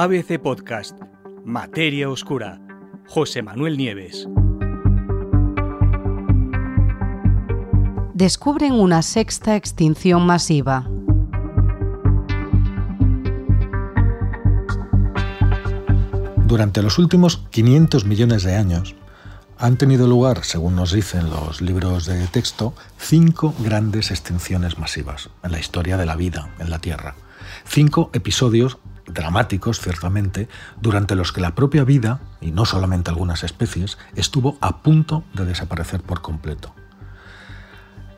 ABC Podcast, Materia Oscura, José Manuel Nieves. Descubren una sexta extinción masiva. Durante los últimos 500 millones de años, han tenido lugar, según nos dicen los libros de texto, cinco grandes extinciones masivas en la historia de la vida en la Tierra. Cinco episodios dramáticos, ciertamente, durante los que la propia vida, y no solamente algunas especies, estuvo a punto de desaparecer por completo.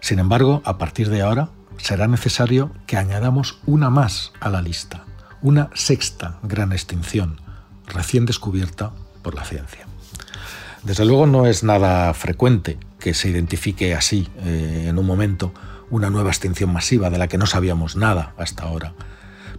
Sin embargo, a partir de ahora, será necesario que añadamos una más a la lista, una sexta gran extinción, recién descubierta por la ciencia. Desde luego no es nada frecuente que se identifique así, eh, en un momento, una nueva extinción masiva de la que no sabíamos nada hasta ahora.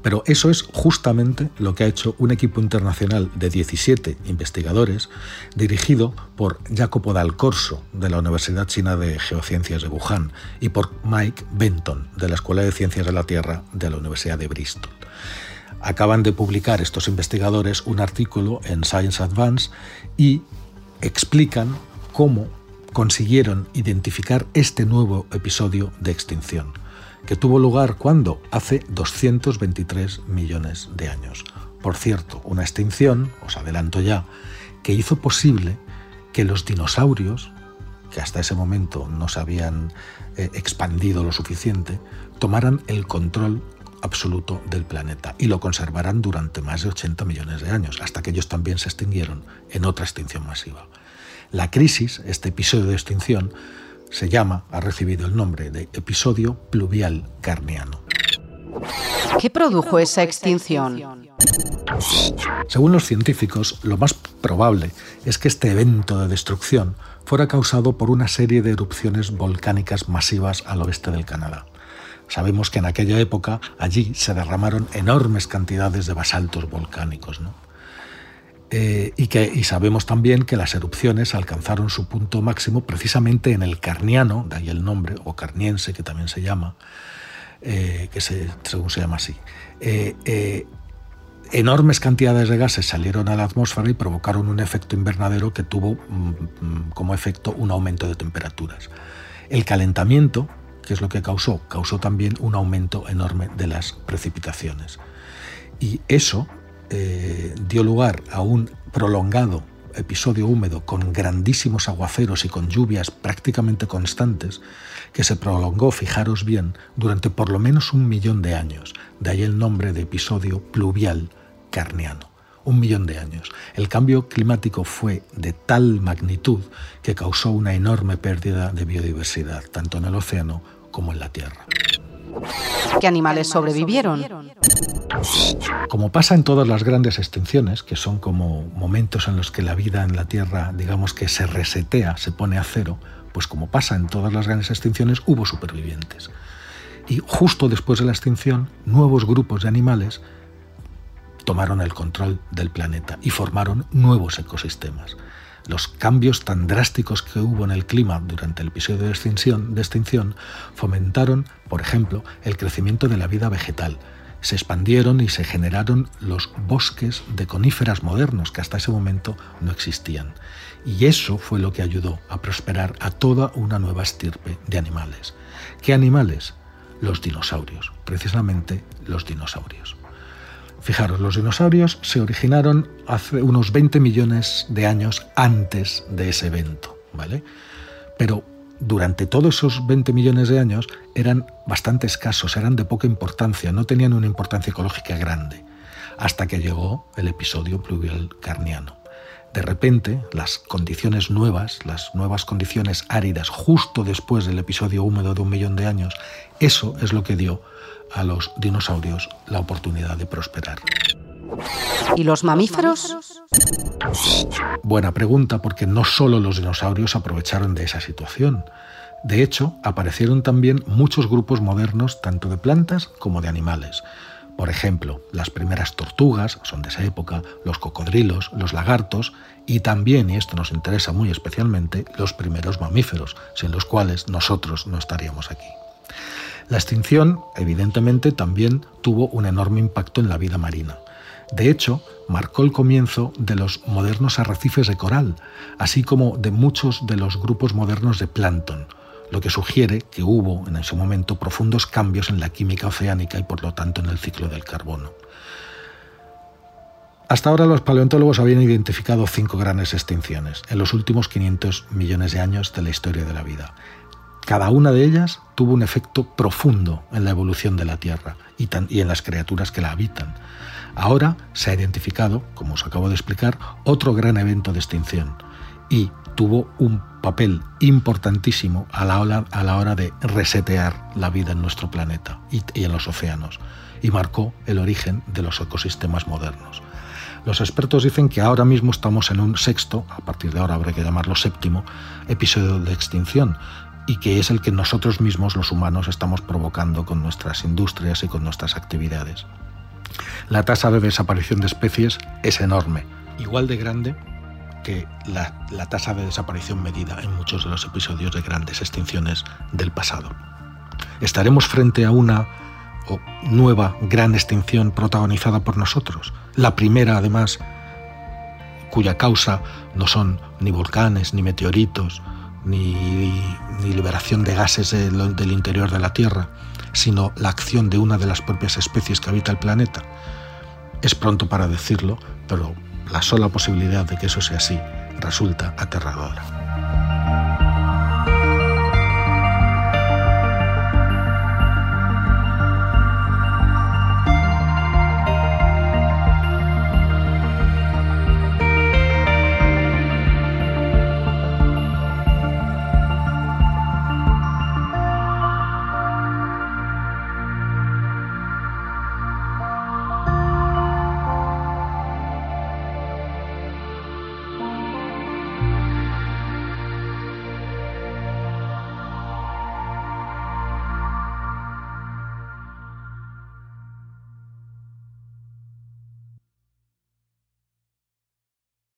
Pero eso es justamente lo que ha hecho un equipo internacional de 17 investigadores dirigido por Jacopo Dal Corso de la Universidad China de Geociencias de Wuhan y por Mike Benton de la Escuela de Ciencias de la Tierra de la Universidad de Bristol. Acaban de publicar estos investigadores un artículo en Science Advance y explican cómo consiguieron identificar este nuevo episodio de extinción, que tuvo lugar cuando hace 223 millones de años. Por cierto, una extinción, os adelanto ya, que hizo posible que los dinosaurios, que hasta ese momento no se habían eh, expandido lo suficiente, tomaran el control absoluto del planeta y lo conservarán durante más de 80 millones de años, hasta que ellos también se extinguieron en otra extinción masiva. La crisis, este episodio de extinción, se llama, ha recibido el nombre de episodio pluvial carniano. ¿Qué produjo esa extinción? Según los científicos, lo más probable es que este evento de destrucción fuera causado por una serie de erupciones volcánicas masivas al oeste del Canadá. Sabemos que en aquella época allí se derramaron enormes cantidades de basaltos volcánicos. Eh, y, que, y sabemos también que las erupciones alcanzaron su punto máximo precisamente en el Carniano, de ahí el nombre, o Carniense, que también se llama, eh, que se, según se llama así. Eh, enormes cantidades de gases salieron a la atmósfera y provocaron un efecto invernadero que tuvo mm, mm, como efecto un aumento de temperaturas. El calentamiento ¿Qué es lo que causó? Causó también un aumento enorme de las precipitaciones. Y eso eh, dio lugar a un prolongado episodio húmedo con grandísimos aguaceros y con lluvias prácticamente constantes, que se prolongó, fijaros bien, durante por lo menos un millón de años. De ahí el nombre de episodio pluvial carniano un millón de años. El cambio climático fue de tal magnitud que causó una enorme pérdida de biodiversidad, tanto en el océano como en la Tierra. ¿Qué animales sobrevivieron? Como pasa en todas las grandes extinciones, que son como momentos en los que la vida en la Tierra, digamos que se resetea, se pone a cero, pues como pasa en todas las grandes extinciones, hubo supervivientes. Y justo después de la extinción, nuevos grupos de animales tomaron el control del planeta y formaron nuevos ecosistemas. Los cambios tan drásticos que hubo en el clima durante el episodio de extinción, de extinción fomentaron, por ejemplo, el crecimiento de la vida vegetal. Se expandieron y se generaron los bosques de coníferas modernos que hasta ese momento no existían. Y eso fue lo que ayudó a prosperar a toda una nueva estirpe de animales. ¿Qué animales? Los dinosaurios, precisamente los dinosaurios. Fijaros, los dinosaurios se originaron hace unos 20 millones de años antes de ese evento, ¿vale? Pero durante todos esos 20 millones de años eran bastante escasos, eran de poca importancia, no tenían una importancia ecológica grande, hasta que llegó el episodio pluvial carniano. De repente, las condiciones nuevas, las nuevas condiciones áridas, justo después del episodio húmedo de un millón de años, eso es lo que dio a los dinosaurios la oportunidad de prosperar. ¿Y los mamíferos? Buena pregunta, porque no solo los dinosaurios aprovecharon de esa situación. De hecho, aparecieron también muchos grupos modernos, tanto de plantas como de animales. Por ejemplo, las primeras tortugas son de esa época, los cocodrilos, los lagartos y también, y esto nos interesa muy especialmente, los primeros mamíferos, sin los cuales nosotros no estaríamos aquí. La extinción, evidentemente, también tuvo un enorme impacto en la vida marina. De hecho, marcó el comienzo de los modernos arrecifes de coral, así como de muchos de los grupos modernos de plancton, lo que sugiere que hubo en ese momento profundos cambios en la química oceánica y por lo tanto en el ciclo del carbono. Hasta ahora los paleontólogos habían identificado cinco grandes extinciones en los últimos 500 millones de años de la historia de la vida. Cada una de ellas tuvo un efecto profundo en la evolución de la Tierra y, en las criaturas que la habitan. Ahora se ha identificado, como os acabo de explicar, otro gran evento de extinción y tuvo un papel importantísimo a la hora, a la hora de resetear la vida en nuestro planeta y en los océanos y marcó el origen de los ecosistemas modernos. Los expertos dicen que ahora mismo estamos en un sexto, a partir de ahora habrá que llamarlo séptimo, episodio de extinción y que es el que nosotros mismos, los humanos, estamos provocando con nuestras industrias y con nuestras actividades. La tasa de desaparición de especies es enorme, igual de grande que la, tasa de desaparición medida en muchos de los episodios de grandes extinciones del pasado. Estaremos frente a una nueva gran extinción protagonizada por nosotros. La primera, además, cuya causa no son ni volcanes, ni meteoritos, ni, liberación de gases del interior de la Tierra, sino la acción de una de las propias especies que habita el planeta. Es pronto para decirlo, pero la sola posibilidad de que eso sea así resulta aterradora.